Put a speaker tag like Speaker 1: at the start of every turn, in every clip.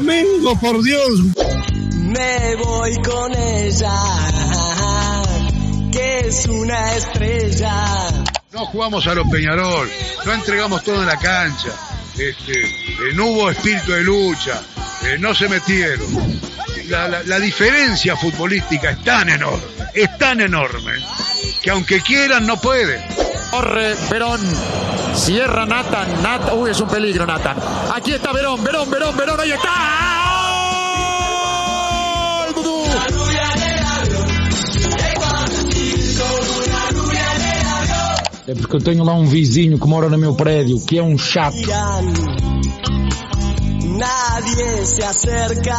Speaker 1: Flamengo, por Dios.
Speaker 2: Me voy con ella, que es una estrella.
Speaker 3: No jugamos a los Peñarol, no entregamos todo en la cancha, este, eh, no hubo espíritu de lucha, eh, no se metieron. La, la- la diferencia futbolística es tan enorme, es tan enorme, que aunque quieran no pueden.
Speaker 4: Corre Verón. Cierra Nathan. Nathan. Uy, es un peligro, Nathan. Aquí está Verón, Verón, Verón, Verón. Ahí está. ¡Gol!
Speaker 5: É porque eu tenho lá um vizinho que mora no meu prédio, que é um chato.
Speaker 2: Nadie se acerca.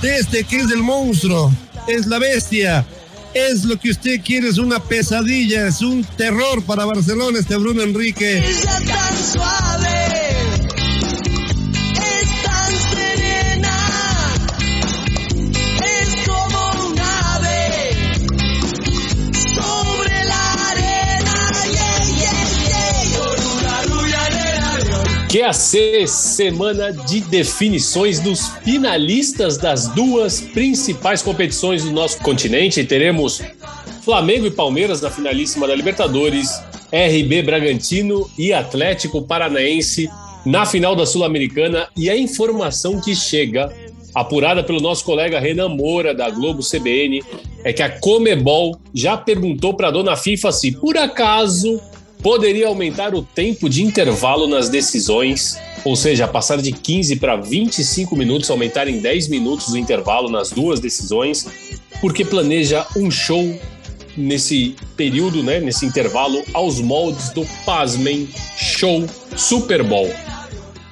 Speaker 1: Desde que es el monstruo, es la bestia, es lo que usted quiere, es una pesadilla, es un terror para Barcelona este Bruno Enrique.
Speaker 6: QAC, semana de definições dos finalistas das duas principais competições do nosso continente. Teremos Flamengo e Palmeiras na finalíssima da Libertadores, RB Bragantino e Atlético Paranaense na final da Sul-Americana. E a informação que chega, apurada pelo nosso colega Renan Moura, da Globo CBN, é que a Comebol já perguntou para a dona FIFA se, por acaso, poderia aumentar o tempo de intervalo nas decisões, ou seja, passar de 15 para 25 minutos, aumentar em 10 minutos o intervalo nas duas decisões, porque planeja um show nesse período, né, nesse intervalo, aos moldes do Pasmem Show Super Bowl.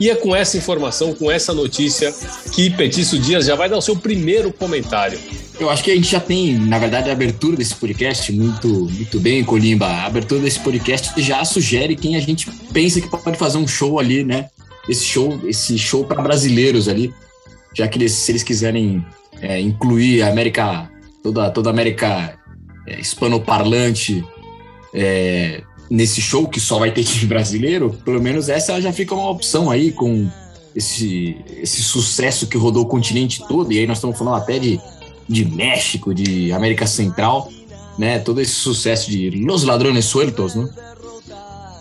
Speaker 6: E é com essa informação, com essa notícia, que Petício Dias já vai dar o seu primeiro comentário.
Speaker 7: Eu acho que a gente já tem, na verdade, a abertura desse podcast muito, muito bem, Colimba. A abertura desse podcast já sugere quem a gente pensa que pode fazer um show ali, né? Esse show, esse show para brasileiros ali, já que eles, se eles quiserem é, incluir a América, toda, toda a América é, hispanoparlante é, nesse show que só vai ter time brasileiro, pelo menos essa já fica uma opção aí com esse, esse sucesso que rodou o continente todo. E aí nós estamos falando até de de México, de América Central, né? Todo esse sucesso de Los Ladrones Sueltos, né?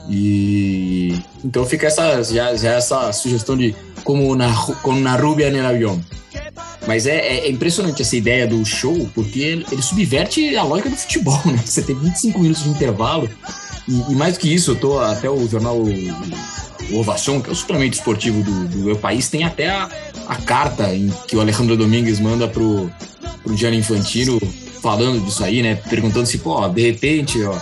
Speaker 7: E então fica essa já, já essa sugestão de como na como na rubia no avião. Mas é, é- é impressionante essa ideia do show, porque ele, ele subverte a lógica do futebol, né? Você tem 25 minutos de intervalo. E, e mais do que isso, eu tô até o jornal o Ovação, que é o suplemento esportivo do, do meu país, tem até a, a carta em que o Alejandro Domingues manda pro, pro Gianni Infantino falando disso aí, né? Perguntando se, pô, de repente, ó.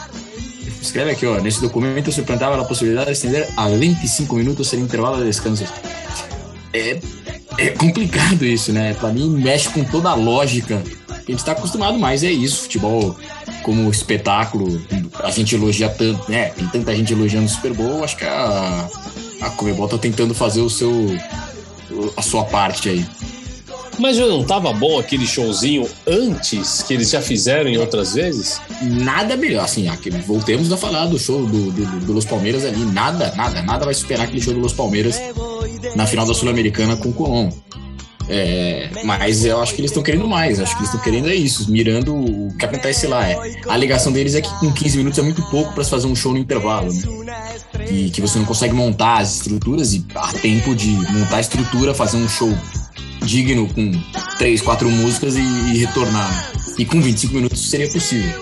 Speaker 7: Escreve aqui, ó. Nesse documento se plantava a possibilidade de estender a 25 minutos sem intervalo de descanso. É, é complicado isso, né? Pra mim, mexe com toda a lógica a gente tá acostumado mais, é isso. Futebol como espetáculo, a gente elogia tanto, né? Tem tanta gente elogiando o Super Bowl, acho que a, a Comebol tá tentando fazer o seu, a sua parte aí.
Speaker 6: Mas já não tava bom aquele showzinho antes que eles já fizeram em outras vezes?
Speaker 7: nada melhor, assim, voltemos a falar do show do, do, do Los Palmeiras ali, nada, nada, nada vai superar aquele show do Los Palmeiras na final da Sul-Americana com o Colón. É, mas eu acho que eles estão querendo mais, acho que eles estão querendo é isso, mirando o que acontece lá. É. A alegação deles é que com 15 minutos é muito pouco para se fazer um show no intervalo, né? E que você não consegue montar as estruturas e há tempo de montar a estrutura, fazer um show digno com três, quatro músicas e, e retornar. E com 25 minutos seria possível.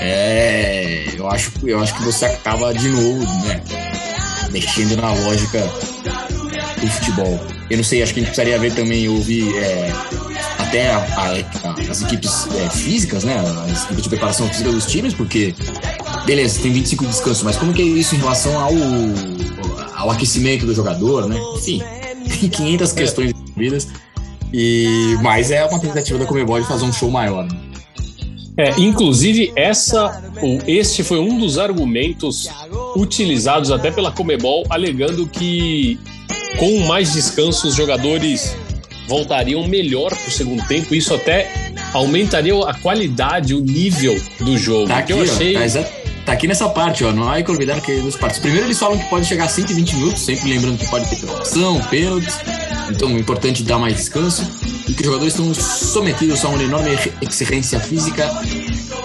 Speaker 7: É, eu acho, eu acho que você acaba de novo, né, mexendo na lógica do futebol. Eu não sei, acho que a gente precisaria ver também, ouvir é, até a- a- a- as equipes é, físicas, né, as equipes de preparação física dos times, porque, beleza, tem 25 de descanso, mas como que é isso em relação ao, ao aquecimento do jogador, né? Enfim, tem 500 questões envolvidas. E, mas é uma tentativa da Comebol de fazer um show maior. né?
Speaker 6: É, inclusive, essa, ou este foi um dos argumentos utilizados até pela Comebol, alegando que com mais descanso os jogadores voltariam melhor para o segundo tempo. Isso até aumentaria a qualidade, o nível do jogo.
Speaker 7: Tá aqui,
Speaker 6: eu
Speaker 7: ó,
Speaker 6: achei.
Speaker 7: tá, exa- tá aqui nessa parte, ó. Não há que olvidar que dos partes. Primeiro eles falam que pode chegar a 120 minutos, sempre lembrando que pode ter trocação, pênaltis. Então é importante dar mais descanso. E que os jogadores estão sometidos a uma enorme exigência física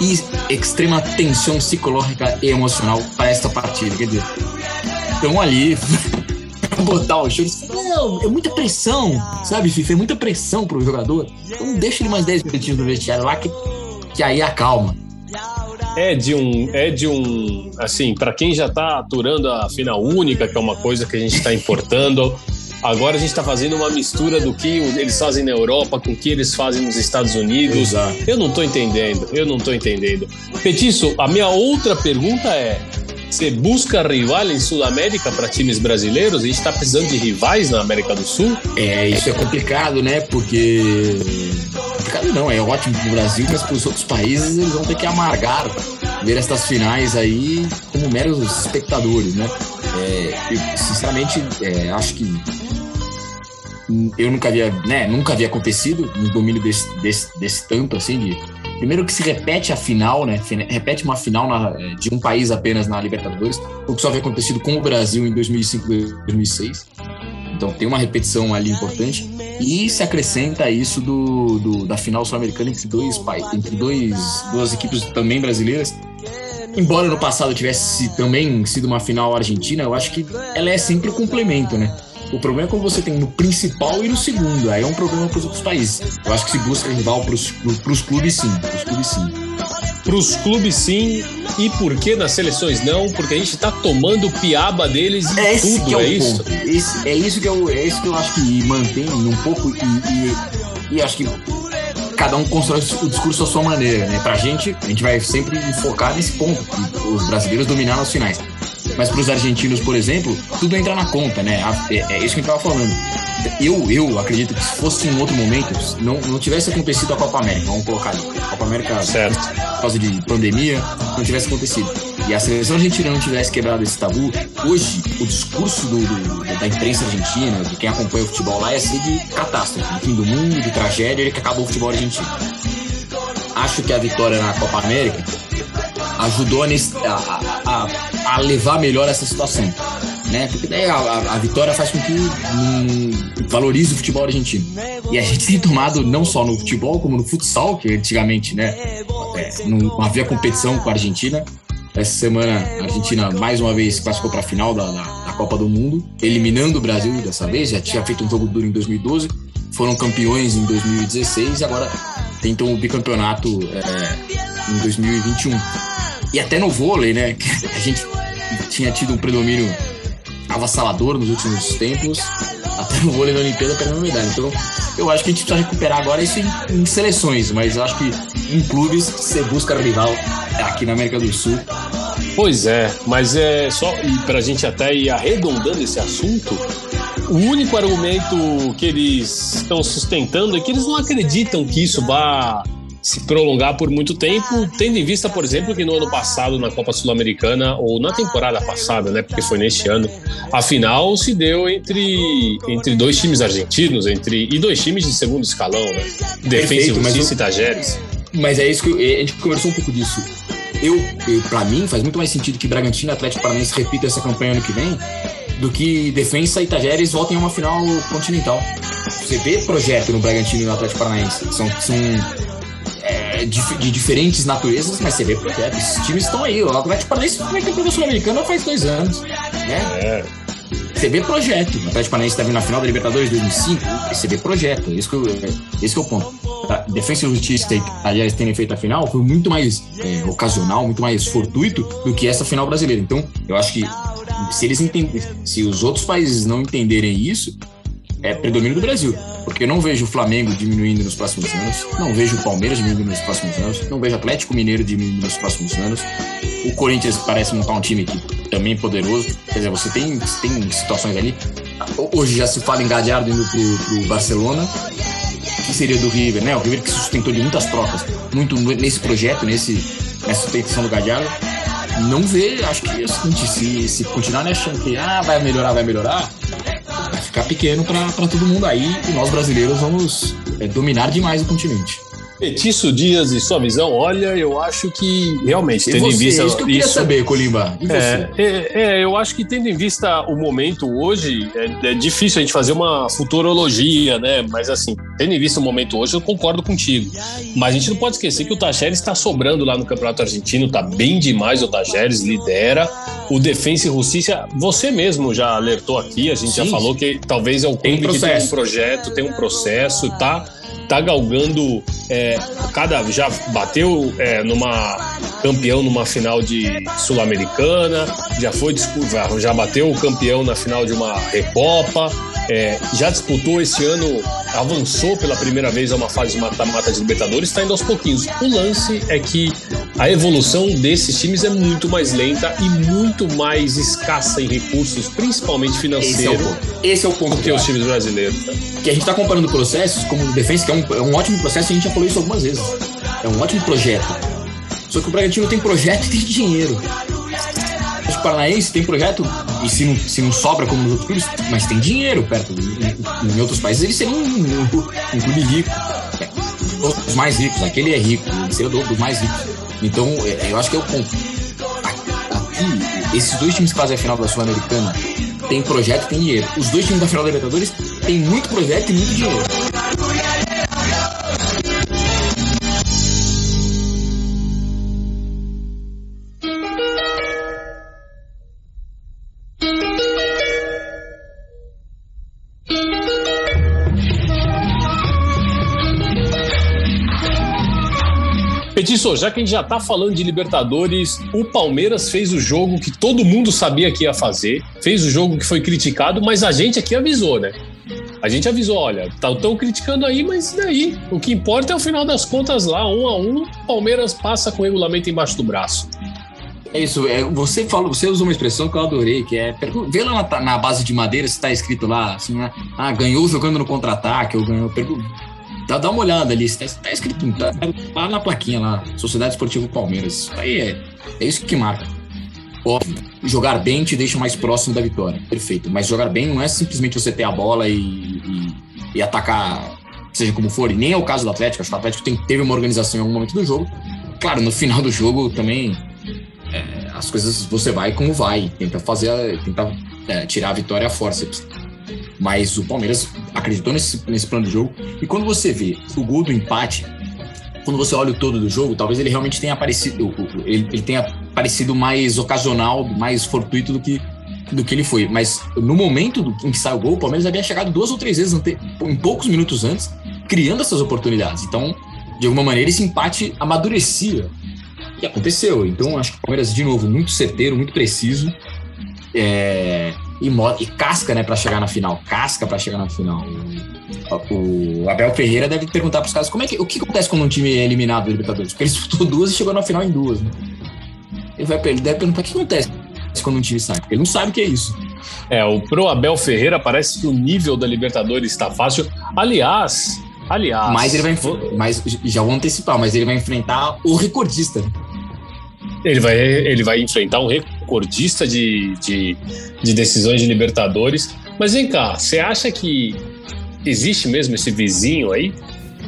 Speaker 7: e extrema tensão psicológica e emocional para esta partida. Quer dizer, estão ali botar o show. Não, é muita pressão, sabe, FIFA? É muita pressão pro jogador. Então deixa ele mais 10 minutinhos no vestiário lá que, que aí acalma.
Speaker 6: É de um, é de um, assim, para quem já tá aturando a final única, que é uma coisa que a gente está importando, agora a gente está fazendo uma mistura do que eles fazem na Europa com o que eles fazem nos Estados Unidos.
Speaker 7: Exato.
Speaker 6: Eu não tô entendendo, eu não tô entendendo. Petiço, a minha outra pergunta é: você busca rival em Sudamérica para times brasileiros? A gente está precisando de rivais na América do Sul?
Speaker 7: É, isso é complicado, né? Porque. Complicado não, é ótimo pro Brasil, mas pros outros países eles vão ter que amargar ver estas finais aí como meros espectadores, né? É, eu, sinceramente, é, acho que eu nunca havia, né, nunca havia acontecido um domínio desse, desse, desse tanto assim de primeiro que se repete a final, né, repete uma final na- de um país apenas na Libertadores, o que só havia acontecido com o Brasil em 2005 e 2006. Então tem uma repetição ali importante e se acrescenta isso do, do- da final sul-americana entre dois países, entre dois duas equipes também brasileiras. Embora no passado tivesse também sido uma final argentina, eu acho que ela é sempre o complemento, né? O problema é quando você tem no principal e no segundo. Aí é um problema para os outros países. Eu acho que se busca rival para os clubes, sim. Pros clubes, sim.
Speaker 6: Para os clubes, sim. E por que nas seleções não? Porque a gente está tomando piaba deles em
Speaker 7: É esse
Speaker 6: tudo,
Speaker 7: que é, o
Speaker 6: é isso?
Speaker 7: ponto. Esse- é isso que eu, é isso que eu acho que mantém um pouco e, e, e acho que cada um constrói o discurso à sua maneira, né? Pra gente, a gente vai sempre focar nesse ponto, que os brasileiros dominaram as finais. Mas para os argentinos, por exemplo, tudo entra na conta, né? É, é isso que a gente tava falando. Eu, eu acredito que se fosse em outro momento, não, não tivesse acontecido a Copa América, vamos colocar ali. A Copa América
Speaker 6: Certo.
Speaker 7: por causa de pandemia, não tivesse acontecido. E a seleção argentina não tivesse quebrado esse tabu, hoje o discurso do- do- da imprensa argentina, de quem acompanha o futebol lá, ia ser de catástrofe, de fim do mundo, de tragédia, que acabou o futebol argentino. Acho que a vitória na Copa América ajudou a, a- a- a- levar melhor essa situação. Né? Porque daí a, a- vitória faz com que valorize o futebol argentino. E a gente tem tomado não só no futebol, como no futsal, que antigamente né, é, não havia competição com a Argentina. Essa semana a Argentina mais uma vez classificou para a final da, da- da Copa do Mundo, eliminando o Brasil dessa vez. Já tinha feito um jogo duro em 2012, foram campeões em 2016 e agora tentam o bicampeonato é, em 2021. E até no vôlei, né? A gente tinha tido um predomínio avassalador nos últimos tempos. Até no vôlei na Olimpíada perdendo medalha. Então, eu acho que a gente precisa recuperar agora isso em, em seleções, mas eu acho que em clubes você busca rival aqui na América do Sul.
Speaker 6: Pois é, mas é só e para a gente até ir arredondando esse assunto, o único argumento que eles estão sustentando é que eles não acreditam que isso vá se prolongar por muito tempo, tendo em vista, por exemplo, que no ano passado na Copa Sul-Americana ou na temporada passada, né, porque foi neste ano, a final se deu entre entre dois times argentinos, entre e dois times de segundo escalão, né? Defensa e Justiça e Tajeres.
Speaker 7: Mas é isso que eu- a gente conversou um pouco disso. Eu, eu para mim, faz muito mais sentido que Bragantino e Atlético Paranaense repitam essa campanha ano que vem do que Defensa e Tajeres voltem a uma final continental. Você vê projeto no Bragantino e no Atlético Paranaense. São, são é, dif- de diferentes naturezas, mas você vê projeto. Esses times estão aí. O Atlético Paranaense foi campeão sul-americano faz dois anos. Né?
Speaker 6: É.
Speaker 7: Você vê projeto. O Atlético Paranaense estava na final da Libertadores 2005. Você vê projeto. Esse que, eu, esse que é o ponto. A Defesa e Justiça, aliás, terem feito a final, foi muito mais é, ocasional, muito mais fortuito do que essa final brasileira. Então, eu acho que se eles entendem, se os outros países não entenderem isso, é predomínio do Brasil. Porque eu não vejo o Flamengo diminuindo nos próximos anos, não vejo o Palmeiras diminuindo nos próximos anos, não vejo o Atlético Mineiro diminuindo nos próximos anos. O Corinthians parece montar um time aqui também poderoso. Quer dizer, você tem, tem situações ali. Hoje já se fala em Gadiardo indo pro, pro Barcelona. que seria do River, né? O River que sustentou de muitas trocas, muito nesse projeto, nesse, nessa sustentação do Gadiardo. Não vê, acho que é o seguinte, se, se continuar achando que ah, vai melhorar, vai melhorar, ficar pequeno para todo mundo aí e nós brasileiros vamos é, dominar demais o continente.
Speaker 6: Petiço Dias e sua visão, olha, eu acho que realmente, tendo em
Speaker 7: você,
Speaker 6: vista
Speaker 7: é isso que eu queria
Speaker 6: isso-
Speaker 7: saber, Colimba.
Speaker 6: É, é, é, eu acho que tendo em vista o momento hoje, é, é difícil a gente fazer uma futurologia, né? Mas assim, tendo em vista o momento hoje, eu concordo contigo. Mas a gente não pode esquecer que o Tajeres está sobrando lá no Campeonato Argentino, tá bem demais o Tajeres, lidera. O Defensa e Justiça, você mesmo já alertou aqui, a gente já
Speaker 7: Sim.
Speaker 6: falou que talvez é o
Speaker 7: Tem
Speaker 6: clube que tem um projeto, tem um processo, tá? Tá galgando é, cada já bateu é, numa campeão numa final de sul-americana, já foi já bateu o campeão na final de uma recopa, é, já disputou esse ano, avançou pela primeira vez a uma fase mata-mata de Libertadores, está indo aos pouquinhos. O lance é que a evolução desses times é muito mais lenta e muito mais escassa em recursos, principalmente
Speaker 7: Esse é o
Speaker 6: financeiros,
Speaker 7: ponto. Esse é o ponto
Speaker 6: do
Speaker 7: que
Speaker 6: que
Speaker 7: eu
Speaker 6: os times brasileiros. né?
Speaker 7: que a gente está comparando processos como o defesa, que é um, é um ótimo processo, a gente já falou isso algumas vezes. É um ótimo projeto. Só que o Bragantino tem projeto e tem dinheiro. Paranaense tem projeto, e se não, se não sobra como nos outros clubes, mas tem dinheiro perto. Em, em outros países eles seriam um, um, um clube rico. É, Os mais ricos, aquele é rico, ele seria do- dos mais ricos. Então, é, eu acho que é o ponto. Aqui, esses dois times que fazem a final da Sul-Americana tem projeto e tem dinheiro. Os dois times da final da Libertadores têm muito projeto e muito dinheiro.
Speaker 6: Petiço, já que a gente já tá falando de Libertadores, o Palmeiras fez o jogo que todo mundo sabia que ia fazer, fez o jogo que foi criticado, mas a gente aqui avisou, né? A gente avisou, olha, estão criticando aí, mas daí? O que importa é o final das contas lá, um a um, Palmeiras passa com o regulamento embaixo do braço.
Speaker 7: É isso, é, você falou, você usou uma expressão que eu adorei, que é vê lá na, na base de madeira se tá escrito lá, assim, né? Ah, ganhou jogando no contra-ataque, ou ganhou. Pergu... Dá, dá uma olhada ali, se tá, se tá escrito tá, lá na plaquinha lá, Sociedade Esportiva Palmeiras. Aí é, é isso que marca. Óbvio, jogar bem te deixa mais próximo da vitória. Perfeito. Mas jogar bem não é simplesmente você ter a bola e, e, e atacar, seja como for. E nem é o caso do Atlético. Acho que o Atlético tem, teve uma organização em algum momento do jogo. Claro, no final do jogo também é, as coisas você vai como vai. Tenta fazer, tenta é, tirar a vitória a forceps. Mas o Palmeiras acreditou nesse, nesse plano de jogo. E quando você vê o gol do empate, quando você olha o todo do jogo, talvez ele realmente tenha aparecido, ele, ele tenha parecido mais ocasional, mais fortuito do que, do que ele foi. Mas no momento do- em que sai o gol, o Palmeiras havia chegado duas ou três vezes em poucos minutos antes, criando essas oportunidades. Então, de alguma maneira, esse empate amadurecia. E aconteceu. Então, acho que o Palmeiras, de novo, muito certeiro, muito preciso. É, e, e casca, né, pra chegar na final. Casca pra chegar na final. O, Abel Ferreira deve perguntar pros caras como é que, o que acontece quando um time é eliminado do Libertadores? Porque ele disputou duas e chegou na final em duas. Né? Ele, vai, ele deve perguntar o que acontece quando um time sai. Porque ele não sabe o que é isso.
Speaker 6: É, o pro Abel Ferreira parece que o nível da Libertadores está fácil. Aliás, aliás.
Speaker 7: mas ele vai. Mas já vou antecipar, mas ele vai enfrentar o recordista. né?
Speaker 6: Ele vai, ele vai enfrentar um recordista de, de, de decisões de Libertadores. Mas vem cá, você acha que existe mesmo esse vizinho aí?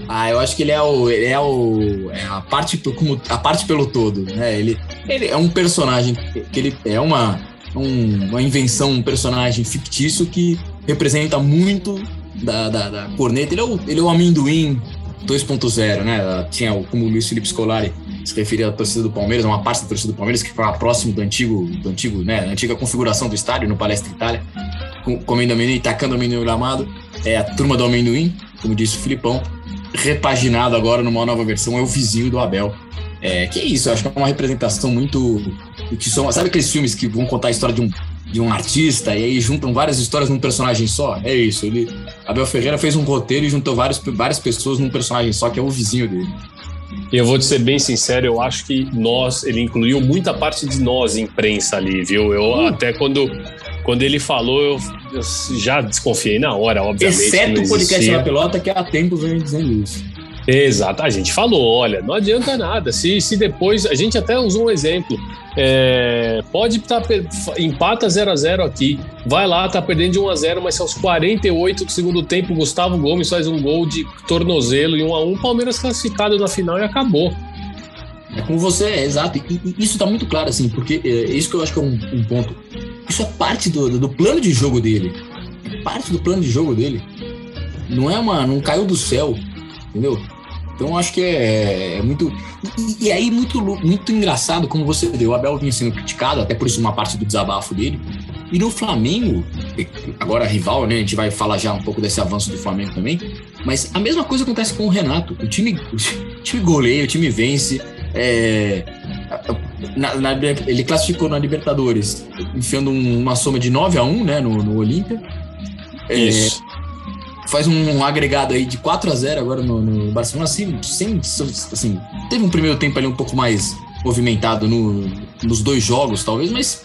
Speaker 7: Ah, eu acho que ele é o. Ele é o. É a parte como a parte pelo todo, né? Ele, ele é um personagem que ele é uma, um- uma invenção, um personagem fictício que representa muito da, da, da corneta. Ele é, o, ele é o amendoim 2.0, né? Tinha como o Luiz Felipe Scolari se referia à torcida do Palmeiras, uma parte da torcida do Palmeiras que ficava próximo do antigo, do antigo, né? Da antiga configuração do estádio no Palestra Itália, com- comendo amendoim, tacando amendoim no gramado. É a turma do amendoim, como disse o Filipão repaginado agora numa nova versão, é o vizinho do Abel. É, que é isso, eu acho que é uma representação muito. Que são, sabe aqueles filmes que vão contar a história de um, de um artista e aí juntam várias histórias num personagem só? É isso. Ele, Abel Ferreira fez um roteiro e juntou vários, várias pessoas num personagem só, que é o vizinho dele.
Speaker 6: E eu vou te ser bem sincero, eu acho que nós, ele incluiu muita parte de nós, imprensa ali, viu? Eu
Speaker 7: Hum.
Speaker 6: até quando, quando ele falou, eu, eu já desconfiei na hora, obviamente.
Speaker 7: Exceto o podcast na pelota, que há tempos vem dizendo isso.
Speaker 6: Exato, a gente falou, olha, não adianta nada. Se, se depois, a gente até usou um exemplo. É, pode estar empata 0 a 0 aqui, vai lá, tá perdendo de 1 a 0, mas aos 48 do segundo tempo, Gustavo Gomes faz um gol de tornozelo e 1 a 1, Palmeiras classificado na final e acabou.
Speaker 7: É como você é, exato. E, e isso tá muito claro, assim, porque é, isso que eu acho que é um, um ponto. Isso é parte do, do plano de jogo dele. É parte do plano de jogo dele. Não é uma. Não caiu do céu, entendeu? Então acho que é, é muito. E, e, aí, muito, muito engraçado, como você deu. O Abel vinha sendo criticado, até por isso uma parte do desabafo dele. E no Flamengo, agora rival, né? A gente vai falar já um pouco desse avanço do Flamengo também. Mas a mesma coisa acontece com o Renato. O time, o time goleia, o time vence. É, na, na, ele classificou na Libertadores, enfiando um, uma soma de 9 a 1 né, no, no Olímpia.
Speaker 6: Isso.
Speaker 7: É, faz um agregado aí de 4 a 0 agora no, no Barcelona, assim, sem, assim, teve um primeiro tempo ali um pouco mais movimentado no, nos dois jogos, talvez, mas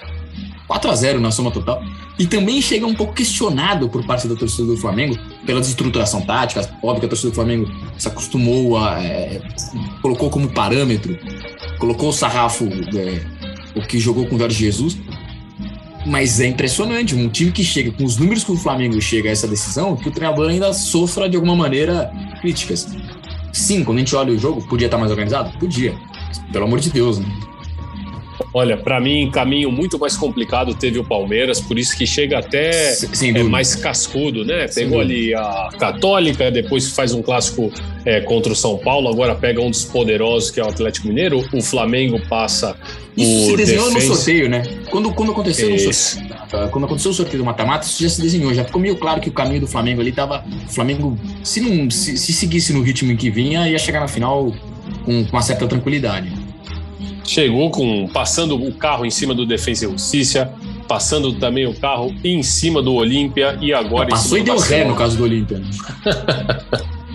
Speaker 7: 4 a 0 na soma total. E também chega um pouco questionado por parte da torcida do Flamengo pela desestruturação tática. Óbvio que a torcida do Flamengo se acostumou a. É, colocou como parâmetro, colocou o sarrafo, é, o que jogou com o Jorge Jesus. Mas é impressionante, um time que chega com os números que o Flamengo chega a essa decisão, que o treinador ainda sofra de alguma maneira críticas. Sim, quando a gente olha o jogo, podia estar mais organizado? Podia. Pelo amor de Deus, né?
Speaker 6: Olha, para mim, caminho muito mais complicado teve o Palmeiras, por isso que chega até é, mais cascudo, né? Pegou ali a Católica, depois faz um clássico é, contra o São Paulo, agora pega um dos poderosos que é o Atlético Mineiro. O Flamengo passa.
Speaker 7: Isso se desenhou no sorteio, né? Quando, quando aconteceu no sorteio, quando aconteceu o sorteio do mata-mata, isso já se desenhou, já ficou meio claro que o caminho do Flamengo ali tava. O Flamengo, se não se, se seguisse no ritmo em que vinha, ia chegar na final com, com uma certa tranquilidade.
Speaker 6: Chegou com passando o carro em cima do Defensa e Justiça, passando também o carro em cima do Olímpia e agora.
Speaker 7: Não, passou e deu ré no caso do Olímpia. Né?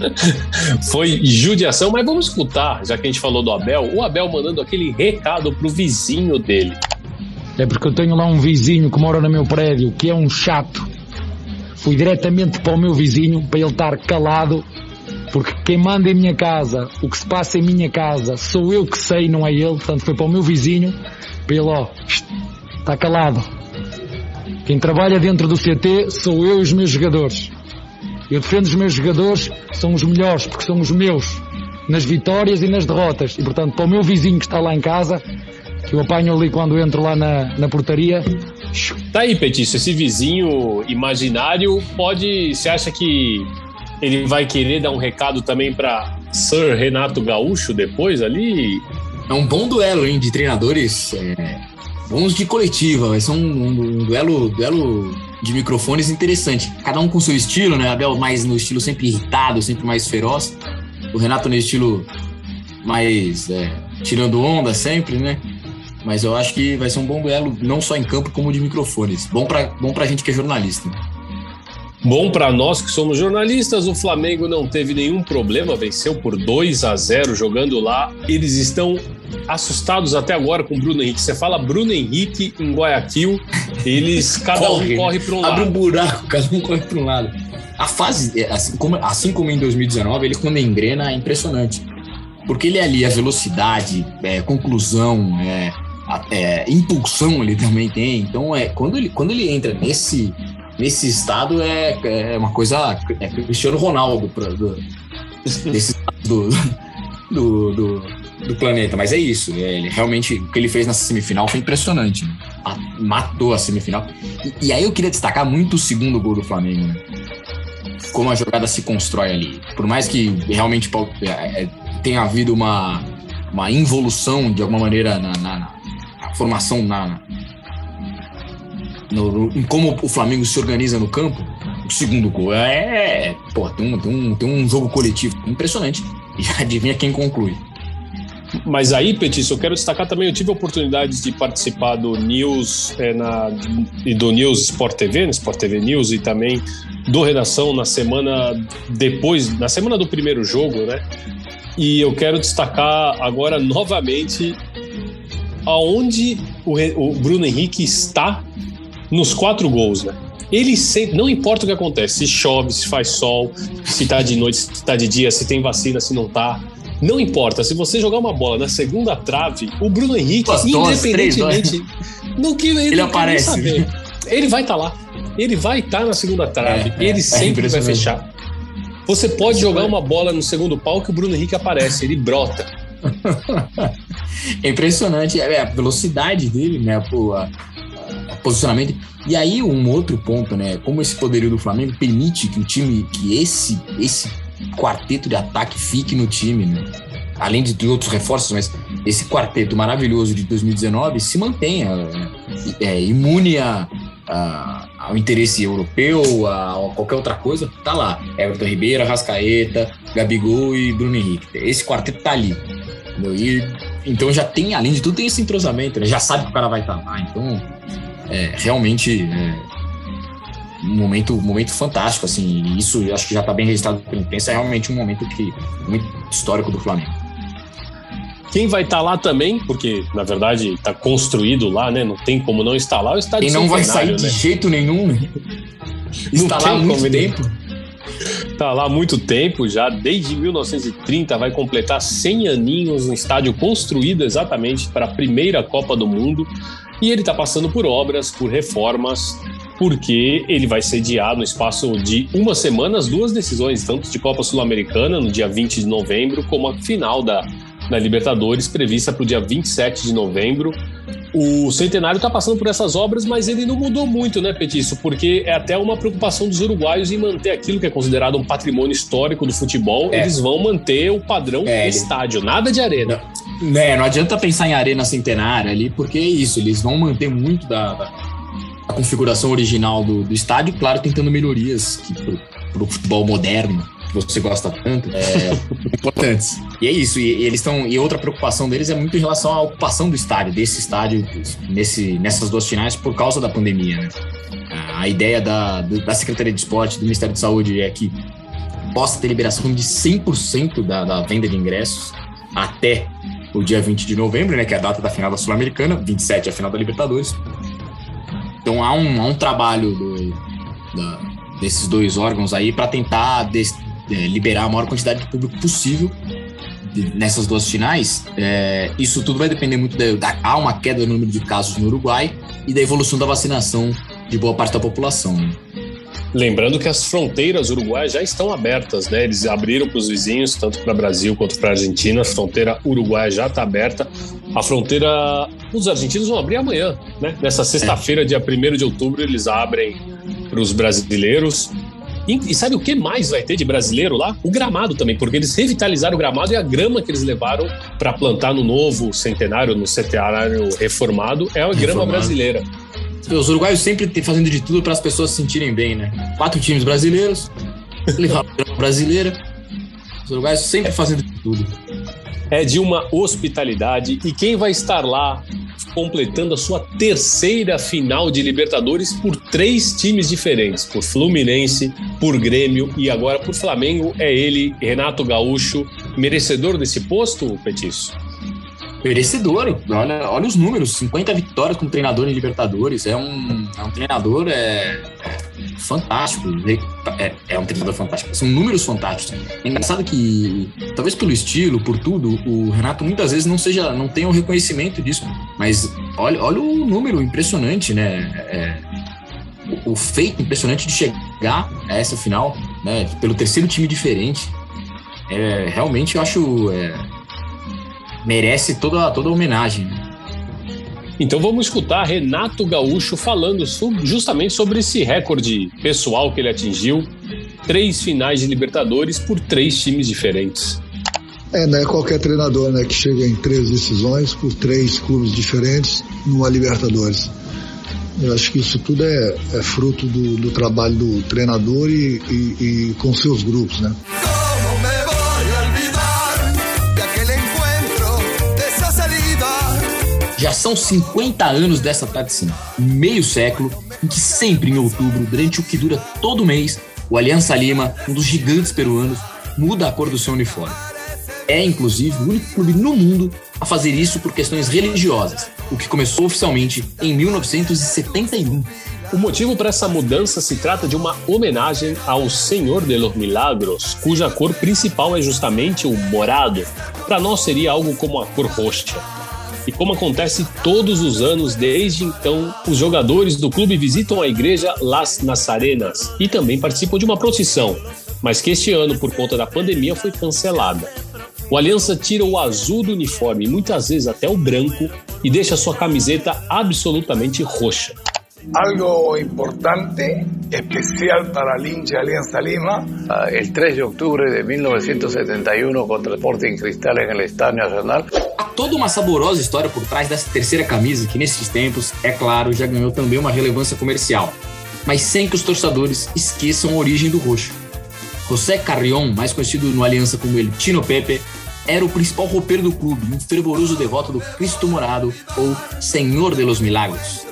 Speaker 6: Foi judiação, mas vamos escutar, já que a gente falou do Abel, o Abel mandando aquele recado pro vizinho dele.
Speaker 5: É porque eu tenho lá um vizinho que mora no meu prédio, que é um chato. Fui diretamente para o meu vizinho para ele estar calado porque quem manda em minha casa, o que se passa em minha casa, sou eu que sei, não é ele. Portanto, foi para o meu vizinho, ele, ó, está calado. Quem trabalha dentro do CT sou eu e os meus jogadores. Eu defendo os meus jogadores, são os melhores, porque são os meus, nas vitórias e nas derrotas. E, portanto, para o meu vizinho que está lá em casa, que eu apanho ali quando entro lá na, na portaria.
Speaker 6: Tá aí, Petício, esse vizinho imaginário pode. Você acha que ele vai querer dar um recado também para Sir Renato Gaúcho depois ali?
Speaker 7: É um bom duelo, hein, de treinadores é, bons de coletiva. Vai ser um, um, duelo, duelo de microfones interessante. Cada um com seu estilo, né? Abel mais no estilo sempre irritado, sempre mais feroz. O Renato no estilo mais é, tirando onda sempre, né? Mas eu acho que vai ser um bom duelo, não só em campo, como de microfones. Bom pra, bom pra gente que é jornalista.
Speaker 6: Bom para nós que somos jornalistas, o Flamengo não teve nenhum problema, venceu por 2 a 0 jogando lá. Eles estão assustados até agora com o Bruno Henrique. Você fala Bruno Henrique em Guayaquil, eles cada corre, um corre para um
Speaker 7: abre
Speaker 6: lado.
Speaker 7: Abre um buraco, cada um corre para um lado. A fase, assim como, assim como em 2019, ele quando engrena é impressionante. Porque ele é ali, a velocidade, é, conclusão, é, é, impulsão ele também tem. Então, é, quando, ele, quando ele entra nesse nesse estado é, é uma coisa. É Cristiano Ronaldo pra, do, desse do, do, do, do, planeta. Mas é isso. É, ele realmente o que ele fez nessa semifinal foi impressionante. Né? Matou a semifinal. E, e, aí eu queria destacar muito o segundo gol do Flamengo. Né? Como a jogada se constrói ali. Por mais que realmente é, é, tenha havido uma, uma involução de alguma maneira na, na, na formação, na, no, em como o Flamengo se organiza no campo, o segundo gol é. Pô, tem um, tem um, tem um jogo coletivo impressionante. E adivinha quem conclui.
Speaker 6: Mas aí, Petício, eu quero destacar também, eu tive a oportunidade de participar do News é, na, e do News Sport TV, no Sport TV News, e também do Redação na semana depois, na semana do primeiro jogo, né? E eu quero destacar agora novamente aonde o, o Bruno Henrique está nos quatro gols, né? Ele sempre, não importa o que acontece, se chove, se faz sol, se tá de noite, se tá de dia, se tem vacina, se não tá. Não importa, se você jogar uma bola na segunda trave, o Bruno Henrique,
Speaker 7: Duas,
Speaker 6: independentemente no que ele,
Speaker 7: Ele aparece.
Speaker 6: saber, ele vai estar lá. Ele vai estar na segunda trave,
Speaker 7: É, é,
Speaker 6: ele
Speaker 7: é
Speaker 6: sempre vai
Speaker 7: impressionante.
Speaker 6: fechar. Você pode jogar uma bola no segundo pau que o Bruno Henrique aparece, ele brota.
Speaker 7: É impressionante é, a velocidade dele, né? pô, a posicionamento. E aí, um outro ponto, né? Como esse poderio do Flamengo permite que o time, que esse, esse quarteto de ataque fique no time, né? Além de ter outros reforços, mas esse quarteto maravilhoso de 2019 se mantenha né? é, imune a, a- ao interesse europeu, a, a qualquer outra coisa, tá lá. Everton Ribeiro, Rascaeta, Gabigol e Bruno Henrique. Esse quarteto tá ali. Entendeu? E, então já tem, além de tudo, tem esse entrosamento, né? Já sabe que o cara vai estar lá. Então, é, realmente é, um momento, um momento fantástico, assim. E isso eu acho que já está bem registrado pela imprensa. É realmente um momento que muito histórico do Flamengo.
Speaker 6: Quem vai estar lá também, porque na verdade está construído lá, né? Não tem como não estar lá, é o estádio
Speaker 7: E não vai sair de
Speaker 6: né?
Speaker 7: jeito nenhum, né? Está lá há muito tempo.
Speaker 6: Tá lá há muito tempo já, desde 1930, vai completar 100 aninhos, um estádio construído exatamente para a primeira Copa do Mundo. E ele está passando por obras, por reformas, porque ele vai sediar no espaço de uma semana as duas decisões, tanto de Copa Sul-Americana, no dia 20 de novembro, como a final da, da Libertadores, prevista para o dia 27 de novembro. O Centenário está passando por essas obras, mas ele não mudou muito, né, Petiço? Porque é até uma preocupação dos uruguaios em manter aquilo que é considerado um patrimônio histórico do futebol.
Speaker 7: É.
Speaker 6: Eles vão manter o padrão
Speaker 7: É,
Speaker 6: estádio, nada de arena.
Speaker 7: Né, não adianta pensar em arena centenária ali, porque é isso, eles vão manter muito da, da- da configuração original do, do estádio, claro, tentando melhorias pro, pro futebol moderno, você gosta tanto, é, importantes. E é isso, e, e eles estão. E outra preocupação deles é muito em relação à ocupação do estádio, desse estádio, nesse, nessas duas finais, por causa da pandemia, né? A ideia da, da Secretaria de Esporte, do Ministério de Saúde, é que possa ter liberação de 100% da, da venda de ingressos até o dia 20 de novembro, né, que é a data da final da Sul-Americana, 27 é a final da Libertadores. Então há um, há um trabalho do- da- desses dois órgãos aí para tentar des- liberar a maior quantidade de público possível nessas duas finais. É, isso tudo vai depender muito da, da- há uma queda no número de casos no Uruguai e da evolução da vacinação de boa parte da população. né?
Speaker 6: Lembrando que as fronteiras uruguaias já estão abertas, né? Eles abriram para os vizinhos, tanto para Brasil quanto para Argentina. A fronteira uruguaia já está aberta. A fronteira. Os argentinos vão abrir amanhã, né? Nessa sexta-feira, dia 1 de outubro, eles abrem para os brasileiros. E, e sabe o que mais vai ter de brasileiro lá? O gramado também, porque eles revitalizaram o gramado e a grama que eles levaram para plantar no novo centenário, no centenário reformado, é a grama
Speaker 7: Reformado.
Speaker 6: brasileira.
Speaker 7: Os uruguaios sempre fazendo de tudo para as pessoas se sentirem bem, né? Quatro times brasileiros, levaram a brasileira. Os uruguaios sempre fazendo de tudo.
Speaker 6: é de uma hospitalidade e quem vai estar lá completando a sua terceira final de Libertadores por três times diferentes, por Fluminense, por Grêmio e agora por Flamengo, é ele, Renato Gaúcho, merecedor desse posto, Petiço?
Speaker 7: Merecedor. Olha, olha os números: 50 vitórias como treinador em Libertadores. É um, é um treinador é fantástico. É, é um treinador fantástico. São números fantásticos. É engraçado que, talvez pelo estilo, por tudo, o Renato muitas vezes não seja, não tenha o reconhecimento disso. Mas olha, olha o número impressionante, né? É, o, feito impressionante de chegar a essa final, né? Pelo terceiro time diferente. É, realmente eu acho. é, merece toda, toda a homenagem.
Speaker 6: Então vamos escutar Renato Gaúcho falando justamente sobre esse recorde pessoal que ele atingiu, três finais de Libertadores por três times diferentes.
Speaker 8: É, não é qualquer treinador né, que chega em três decisões por três clubes diferentes numa Libertadores. Eu acho que isso tudo é, é fruto do, do trabalho do treinador e, e- e com seus grupos, né?
Speaker 7: Já são 50 anos dessa tradição, meio século, em que sempre em outubro, durante o que dura todo mês, o Aliança Lima, um dos gigantes peruanos, muda a cor do seu uniforme. É, inclusive, o único clube no mundo a fazer isso por questões religiosas, o que começou oficialmente em 1971.
Speaker 6: O motivo para essa mudança se trata de uma homenagem ao Senhor de los Milagros, cuja cor principal é justamente o morado. Para nós seria algo como a cor roxa. Como acontece todos os anos desde então, os jogadores do clube visitam a igreja Las Nazarenas e também participam de uma procissão, mas que este ano, por conta da pandemia, foi cancelada. O Aliança tira o azul do uniforme, muitas vezes até o branco, e deixa sua camiseta absolutamente roxa.
Speaker 9: Algo importante, especial para el hincha Alianza Lima.
Speaker 10: Ah, El 3 de octubre de 1971 contra el Sporting Cristal en el Estadio Nacional.
Speaker 7: Há toda uma saborosa história por trás dessa terceira camisa que, nesses tempos, é claro, já ganhou também uma relevância comercial. Mas sem que os torcedores esqueçam a origem do roxo. José Carrion, mais conhecido no Aliança como ele Tino Pepe, era o principal roupeiro do clube, um fervoroso devoto do Cristo Morado, ou Senhor de los Milagros.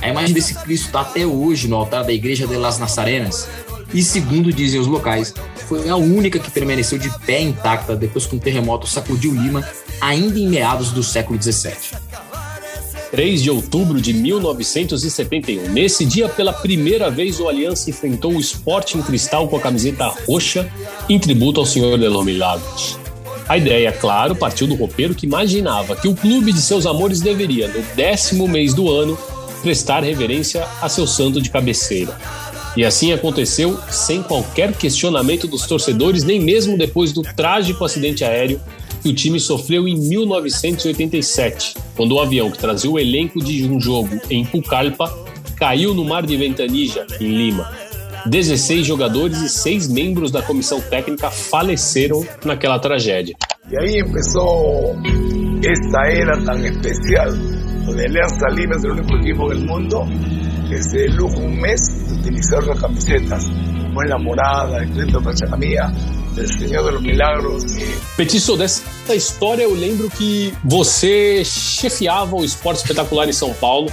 Speaker 7: A imagem desse Cristo está até hoje no altar da Igreja de las Nazarenas, e segundo dizem os locais, foi a única que permaneceu de pé intacta depois que um terremoto sacudiu Lima, ainda em meados do século XVII.
Speaker 6: 3 de outubro de 1971. Nesse dia, pela primeira vez, o Aliança enfrentou o Sporting Cristal com a camiseta roxa em tributo ao Senhor de los Milagros. A ideia, claro, partiu do roupeiro que imaginava que o clube de seus amores deveria, no décimo mês do ano, prestar reverência a seu santo de cabeceira. E assim aconteceu sem qualquer questionamento dos torcedores, nem mesmo depois do trágico acidente aéreo que o time sofreu em 1987, quando o avião que trazia o elenco de um jogo em Pucallpa caiu no mar de Ventanilla, em Lima. 16 jogadores e 6 membros da comissão técnica faleceram naquela tragédia.
Speaker 9: Y ahí empezó esta era tan especial, donde Alianza Lima es el único equipo del mundo que se lujo un mes de utilizar las camisetas, como la morada, escrito para mía, del Señor de los Milagros.
Speaker 6: Petiço, dessa história eu lembro que você chefiava o Esporte Espetacular em São Paulo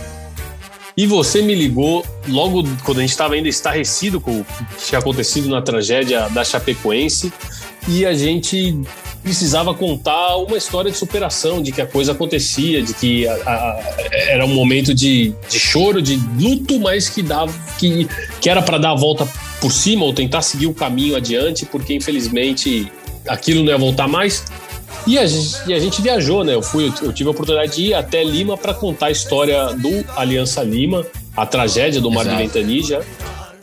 Speaker 6: e você me ligou logo quando a gente estava ainda estarrecido com o que tinha acontecido na tragédia da Chapecoense e a gente precisava contar uma história de superação, de que a coisa acontecia, de que a- a- era um momento de, de choro, de luto, mas que dava que, que era para dar a volta por cima ou tentar seguir o caminho adiante, porque infelizmente aquilo não ia voltar mais. E a, gente- e a gente viajou, né? Eu, fui, eu tive a oportunidade de ir até Lima para contar a história do Aliança Lima, a tragédia do Mar de
Speaker 7: Exato.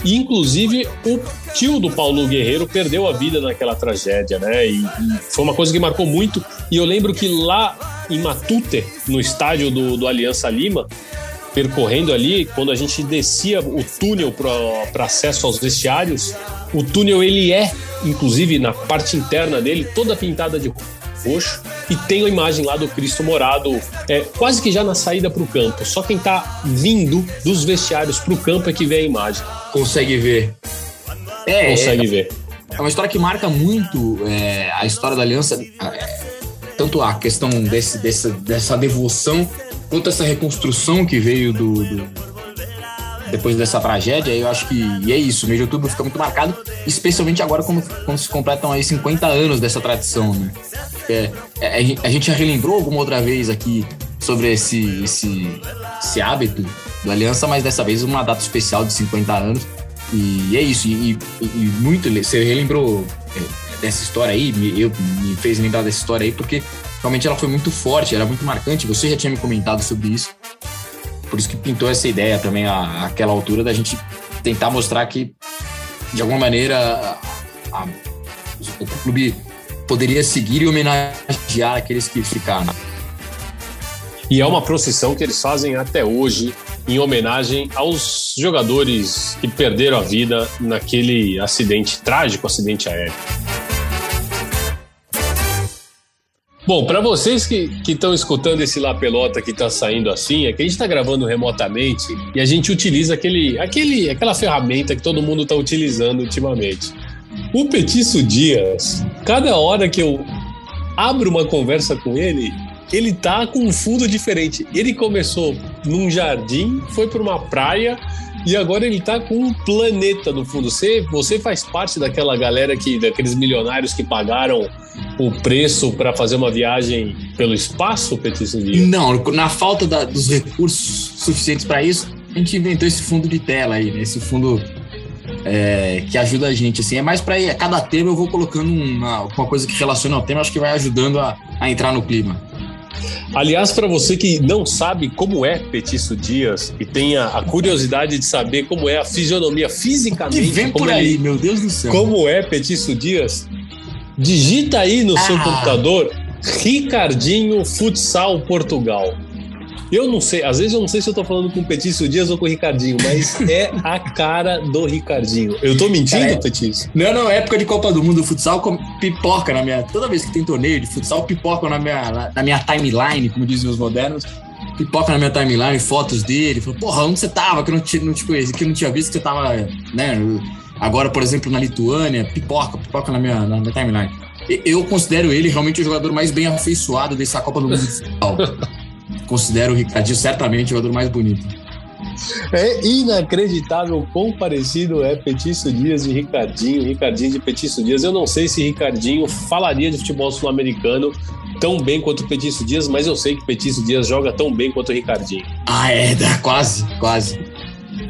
Speaker 6: Inclusive, o tio do Paulo Guerreiro perdeu a vida naquela tragédia, né? E, e foi uma coisa que marcou muito. E eu lembro que lá em Matute, no estádio do, do Aliança Lima, percorrendo ali, quando a gente descia o túnel para acesso aos vestiários, o túnel ele é, inclusive na parte interna dele, toda pintada de roxo e tem a imagem lá do Cristo morado, é, quase que já na saída para o campo. Só quem tá vindo dos vestiários para o campo é que vê a imagem,
Speaker 7: Consegue ver. É,
Speaker 6: consegue
Speaker 7: é,
Speaker 6: ver.
Speaker 7: é uma história que marca muito é, a história da Aliança, é, tanto a questão desse, dessa, dessa devoção, quanto essa reconstrução que veio do, do- depois dessa tragédia. Eu acho que e é isso, o mês de outubro fica muito marcado, especialmente agora quando, quando se completam aí 50 anos dessa tradição. Né? É, é, a gente- já relembrou alguma outra vez aqui sobre esse, esse, esse hábito da Aliança, mas dessa vez uma data especial de 50 anos. E é isso, e, e- e muito, você relembrou é, dessa história aí, me, eu, me fez lembrar dessa história aí, porque realmente ela foi muito forte, era muito marcante, você já tinha me comentado sobre isso. Por isso que pintou essa ideia também, a, aquela altura, da gente tentar mostrar que, de alguma maneira, a- a- o clube poderia seguir e homenagear aqueles que ficaram.
Speaker 6: E é uma procissão que eles fazem até hoje em homenagem aos jogadores que perderam a vida naquele acidente trágico, acidente aéreo. Bom, para vocês que estão escutando esse La Pelota que está saindo assim, é que a gente está gravando remotamente e a gente utiliza aquele, aquele, aquela ferramenta que todo mundo está utilizando ultimamente. O Petiço Dias, cada hora que eu abro uma conversa com ele, ele tá com um fundo diferente. Ele começou num jardim, foi para uma praia e agora ele tá com um planeta no fundo. Você, você faz parte daquela galera que, daqueles milionários que pagaram o preço para fazer uma viagem pelo espaço, Petício Dias?
Speaker 7: Não, na falta da- dos recursos suficientes para isso, a gente inventou esse fundo de tela aí, né? Esse fundo é, que ajuda a gente, assim. É mais para a cada tema eu vou colocando uma, uma coisa que relaciona ao tema, acho que vai ajudando a, a entrar no clima.
Speaker 6: Aliás, para você que não sabe como é Petício Dias e tenha a curiosidade de saber como é a fisionomia fisicamente,
Speaker 7: Que vem
Speaker 6: como
Speaker 7: por aí,
Speaker 6: ele-
Speaker 7: meu Deus do céu.
Speaker 6: como é Petício Dias, digita aí no seu
Speaker 7: Ah.
Speaker 6: computador Ricardinho Futsal Portugal. Eu não sei, às vezes eu não sei se eu tô falando com o Petício Dias ou com o Ricardinho, mas é a cara do Ricardinho. Eu tô mentindo,
Speaker 7: é-
Speaker 6: Petício?
Speaker 7: Não, não, época de Copa do Mundo, futsal com- pipoca na minha. Toda vez que tem torneio de futsal, pipoca na minha, na, minha timeline, como dizem os modernos. Pipoca na minha timeline, fotos dele. Falou, porra, onde você tava? Que eu não, te, não te conheci, que eu não tinha visto que você tava, né? Agora, por exemplo, na Lituânia, pipoca, pipoca na minha, na minha timeline. Eu considero ele realmente o jogador mais bem afeiçoado dessa Copa do Mundo de futsal. Considero o Ricardinho certamente o jogador mais bonito.
Speaker 6: É inacreditável quão parecido é Petício Dias e Ricardinho, Ricardinho de Petício Dias. Eu não sei se Ricardinho falaria de futebol sul-americano tão bem quanto Petício Dias, mas eu sei que Petício Dias joga tão bem quanto o Ricardinho.
Speaker 7: Ah, é, quase, quase.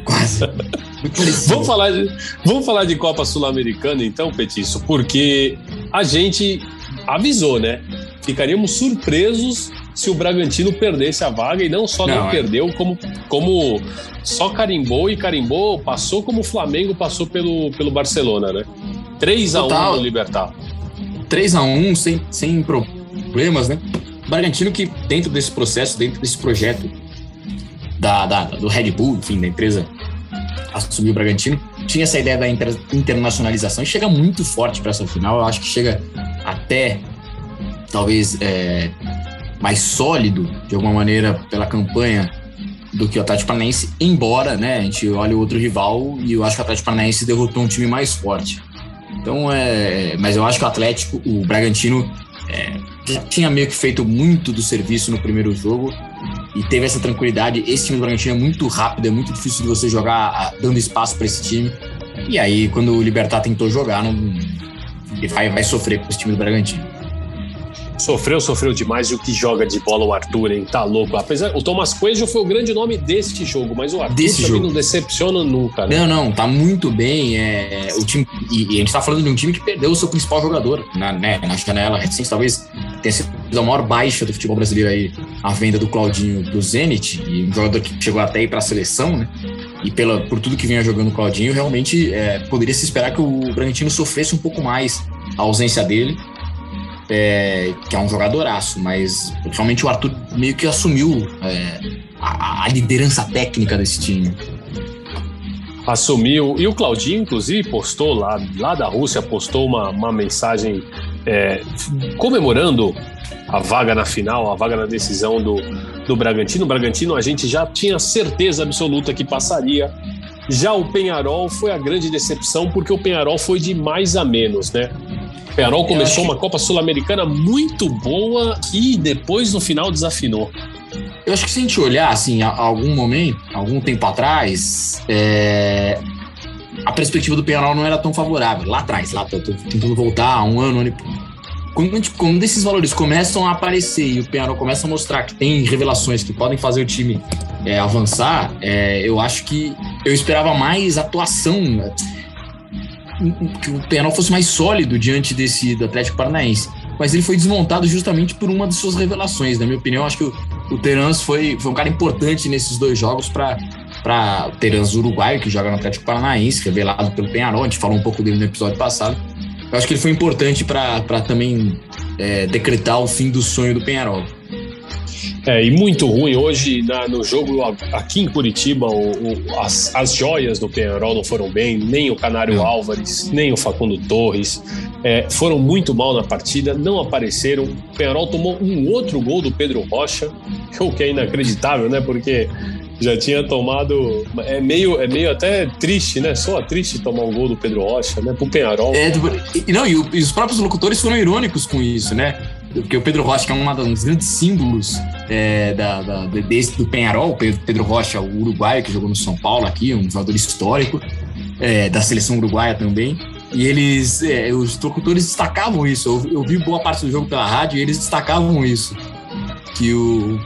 Speaker 7: Quase.
Speaker 6: Vamos falar de, vamos falar de Copa Sul-Americana então, Petício, porque a gente avisou, né? Ficaríamos surpresos se o Bragantino perdesse a vaga e não só não,
Speaker 7: Não, é.
Speaker 6: perdeu, como, como só carimbou e carimbou, passou como o Flamengo passou pelo, pelo Barcelona, né? 3 a 1
Speaker 7: Total.
Speaker 6: no Libertar.
Speaker 7: 3x1 sem, sem problemas, né? Bragantino que dentro desse processo, dentro desse projeto da, da- do Red Bull, enfim, da empresa assumiu o Bragantino, tinha essa ideia da inter- internacionalização e chega muito forte para essa final. Eu acho que chega até talvez é, mais sólido de alguma maneira pela campanha do que o Atlético Paranaense, embora, né, a gente olha o outro rival e eu acho que o Atlético Paranaense derrotou um time mais forte. Então, é, mas eu acho que o Atlético, o Bragantino, é, tinha meio que feito muito do serviço no primeiro jogo e teve essa tranquilidade. Esse time do Bragantino é muito rápido, é muito difícil de você jogar dando espaço para esse time. E aí, quando o Libertar tentou jogar, não, ele vai, vai sofrer com esse time do Bragantino.
Speaker 6: Sofreu, sofreu demais. E o que joga de bola o Arthur, hein? Tá louco. Apesar, o Thomas Coelho foi o grande nome deste jogo, mas o Arthur
Speaker 7: Desse
Speaker 6: também
Speaker 7: jogo.
Speaker 6: não decepciona nunca, né?
Speaker 7: Não, não, tá muito bem. É, o time, e, e a gente tá falando de um time que perdeu o seu principal jogador na, né, na janela recente, talvez tenha sido a maior baixa do futebol brasileiro aí, a venda do Claudinho do Zenit, e um jogador que chegou até aí pra seleção, né? E pela, por tudo que vinha jogando o Claudinho, realmente é, poderia se esperar que o Bragantino sofresse um pouco mais a ausência dele, é, que é um jogadoraço, mas realmente o Arthur meio que assumiu é, a, a liderança técnica desse time.
Speaker 6: assumiu. E o Claudinho, inclusive, postou lá, lá da Rússia, postou uma, uma mensagem é, comemorando a vaga na final, a vaga na decisão do, do Bragantino. O Bragantino a gente já tinha certeza absoluta que passaria. Já o Penharol foi a grande decepção, porque o Penharol foi de mais a menos, né? O Penharol começou uma Copa Sul-Americana muito boa e depois no final desafinou.
Speaker 7: Eu acho que se a gente olhar, assim, a, algum momento, algum tempo atrás, é, a perspectiva do Penharol não era tão favorável. Lá atrás, lá, tô, tô tentando voltar um ano, um ano e. Quando, gente- quando esses valores começam a aparecer e o Penharol começa a mostrar que tem revelações que podem fazer o time é, avançar, é, eu acho que eu esperava mais atuação? Que o Penharol fosse mais sólido diante desse do Atlético Paranaense. Mas ele foi desmontado justamente por uma de suas revelações. Na minha opinião, acho que o, o Terans foi, foi um cara importante nesses dois jogos para para Terans uruguaio, que joga no Atlético Paranaense, revelado pelo Penharol. A gente falou um pouco dele no episódio passado. Eu acho que ele foi importante para também é, decretar o fim do sonho do Penharol.
Speaker 6: É, e muito ruim. Hoje, na- no jogo aqui em Curitiba, o- o- as, as joias do Penharol não foram bem, nem o Canário. Álvares, nem o Facundo Torres. É, foram muito mal na partida, não apareceram. O Penharol tomou um outro gol do Pedro Rocha, o que é inacreditável, né? Porque já tinha tomado. É meio, é meio até triste, né? Só triste tomar um gol do Pedro Rocha, né? Pro Penharol.
Speaker 7: É, e, não, e, o- e os próprios locutores foram irônicos com isso, né? Porque o Pedro Rocha, que é um dos grandes símbolos é, da, da- de- desse, do Penharol, Pedro Rocha, o uruguaio que jogou no São Paulo aqui, um jogador histórico é, da seleção uruguaia também. E eles, é, os locutores destacavam isso. Eu, eu vi boa parte do jogo pela rádio e eles destacavam isso. Que o,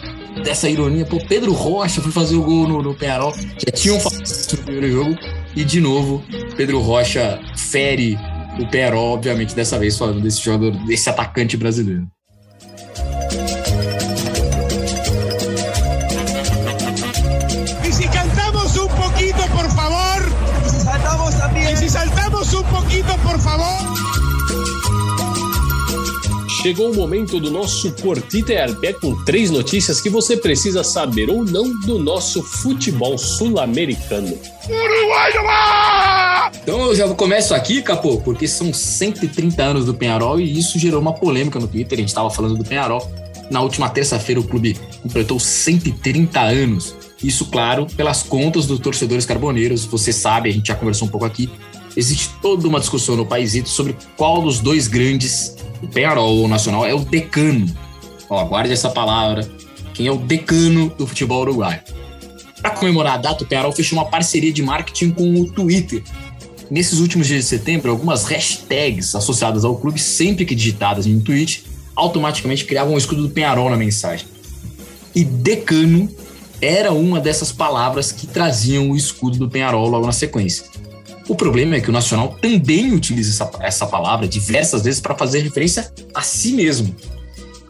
Speaker 7: dessa ironia, pô, Pedro Rocha foi fazer o gol no, no Penharol. Já tinham falado isso no primeiro jogo. E de novo, Pedro Rocha fere o Penharol, obviamente, dessa vez falando desse jogador, desse atacante brasileiro.
Speaker 6: Chegou o momento do nosso Portita é Pé com três notícias que você precisa saber ou não do nosso futebol sul-americano.
Speaker 7: Então eu já começo aqui, Capô, porque são 130 anos do Penharol e isso gerou uma polêmica no Twitter. A gente estava falando do Penharol. Na última terça-feira o clube completou 130 anos. Isso, claro, pelas contas dos torcedores carboneiros. Você sabe, a gente já conversou um pouco aqui. Existe toda uma discussão no país sobre qual dos dois grandes, o o Nacional, é o decano. Ó, guarde essa palavra. Quem é o decano do futebol uruguaio? Para comemorar a data, o Penharol fechou uma parceria de marketing com o Twitter. Nesses últimos dias de setembro, algumas hashtags associadas ao clube, sempre que digitadas em um tweet, automaticamente criavam o escudo do Penharol na mensagem. E decano era uma dessas palavras que traziam o escudo do Penharol logo na sequência. O problema é que o Nacional também utiliza essa, essa palavra diversas vezes para fazer referência a si mesmo.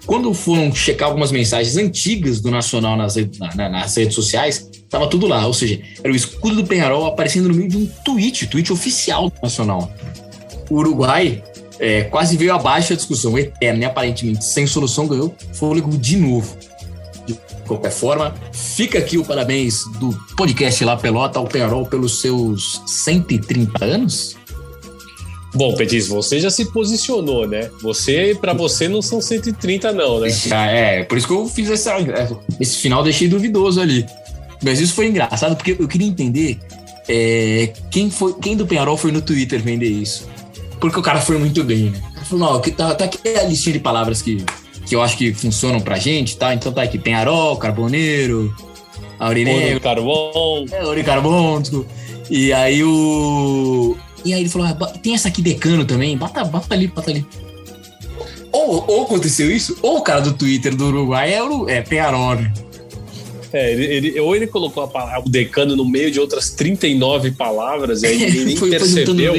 Speaker 7: Quando foram checar algumas mensagens antigas do Nacional nas, na, nas redes sociais, tava tudo lá. Ou seja, era o escudo do Penharol aparecendo no meio de um tweet, tweet oficial do Nacional. O Uruguai é, quase veio abaixo a discussão eterna e aparentemente sem solução ganhou fôlego de novo. De qualquer forma, fica aqui o parabéns do podcast La Pelota ao Penharol pelos seus 130 anos.
Speaker 6: Bom, Petis, você já se posicionou, né? Você, para você, não são 130, não, né?
Speaker 7: Já é, por isso que eu fiz essa, esse final, deixei duvidoso ali. Mas isso foi engraçado, porque eu queria entender é, quem, foi, quem do Penharol foi no Twitter vender isso. Porque o cara foi muito bem, né? Ele falou, não, tá, tá aqui a listinha de palavras que, que eu acho que funcionam pra gente, tá? Então tá aqui, Penharol, Carboneiro, Aurinegro.
Speaker 6: Ouro Carbon.
Speaker 7: É, Ouro E aí o... E aí ele falou, ah, tem essa aqui decano também, bota, bota ali, bota ali. Ou, ou aconteceu isso, ou o cara do Twitter do Uruguai é, o, é Penharol, né?
Speaker 6: É, ele, ele, ou ele colocou palavra, o decano no meio de outras 39 palavras, e aí ninguém nem foi, percebeu.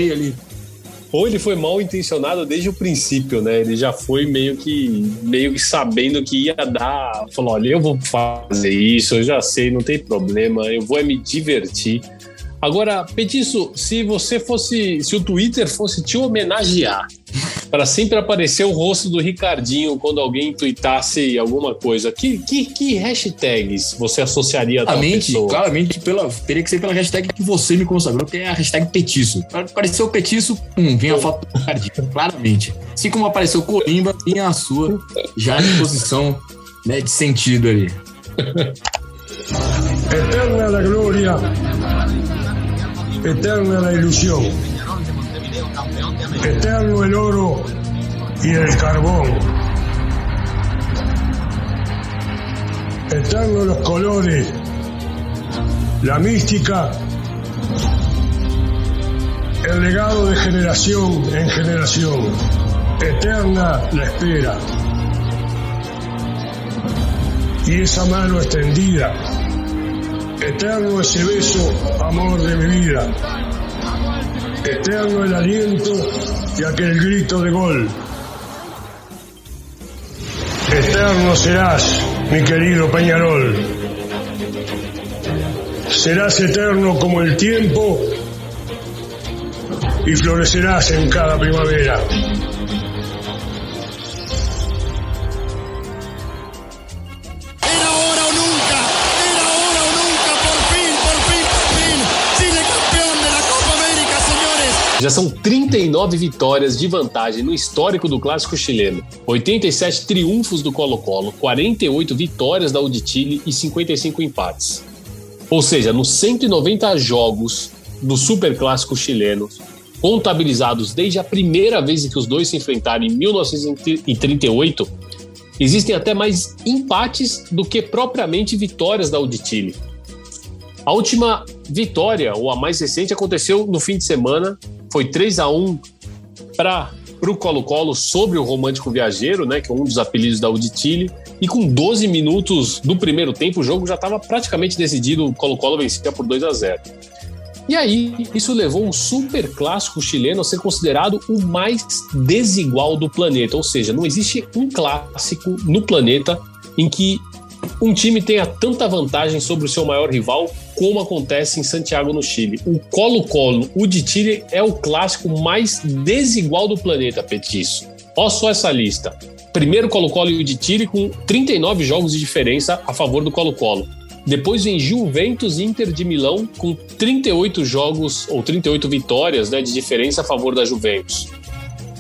Speaker 6: Ou ele foi mal intencionado desde o princípio, né? Ele já foi meio que meio que sabendo que ia dar, falou: olha, eu vou fazer isso, eu já sei, não tem problema, eu vou é me divertir. Agora, Petiço, se você fosse, se o Twitter fosse te homenagear, para sempre aparecer o rosto do Ricardinho quando alguém tweetasse alguma coisa, que, que, que hashtags você associaria a tal
Speaker 7: claramente,
Speaker 6: pessoa?
Speaker 7: Claramente, pela, teria que ser pela hashtag que você me consagrou, que é a hashtag Petiço. Apareceu o Petiço, pum, vinha a foto do Ricardinho, claramente. Assim como apareceu o Colimba, vinha a sua, já em posição né, de sentido ali.
Speaker 11: Eterna la gloria eterna la ilusión, eterno el oro y el carbón, eternos los colores, la mística, el legado de generación en generación, eterna la espera. Y esa mano extendida Eterno ese beso, amor de mi vida. Eterno el aliento y aquel grito de gol. Eterno serás, mi querido Peñarol. Serás eterno como el tiempo y florecerás en cada primavera.
Speaker 6: Já são 39 vitórias de vantagem no histórico do clássico chileno, 87 triunfos do Colo-Colo, 48 vitórias da Uditile e 55 empates. Ou seja, nos 190 jogos do Super Clássico chileno, contabilizados desde a primeira vez que os dois se enfrentaram em 1938, existem até mais empates do que propriamente vitórias da Uditile. A última vitória, ou a mais recente, aconteceu no fim de semana foi 3 a 1 para o Colo-Colo sobre o Romântico Viajeiro, né, que é um dos apelidos da Uditile. E com 12 minutos do primeiro tempo, o jogo já estava praticamente decidido. O Colo-Colo vencia por 2 a 0. E aí, isso levou um super clássico chileno a ser considerado o mais desigual do planeta. Ou seja, não existe um clássico no planeta em que um time tenha tanta vantagem sobre o seu maior rival como acontece em Santiago, no Chile. O Colo-Colo, o de Chile, é o clássico mais desigual do planeta, Petiço. Olha só essa lista. Primeiro Colo-Colo e o de Chile com 39 jogos de diferença a favor do Colo-Colo. Depois vem Juventus Inter de Milão com 38 jogos ou 38 vitórias né, de diferença a favor da Juventus.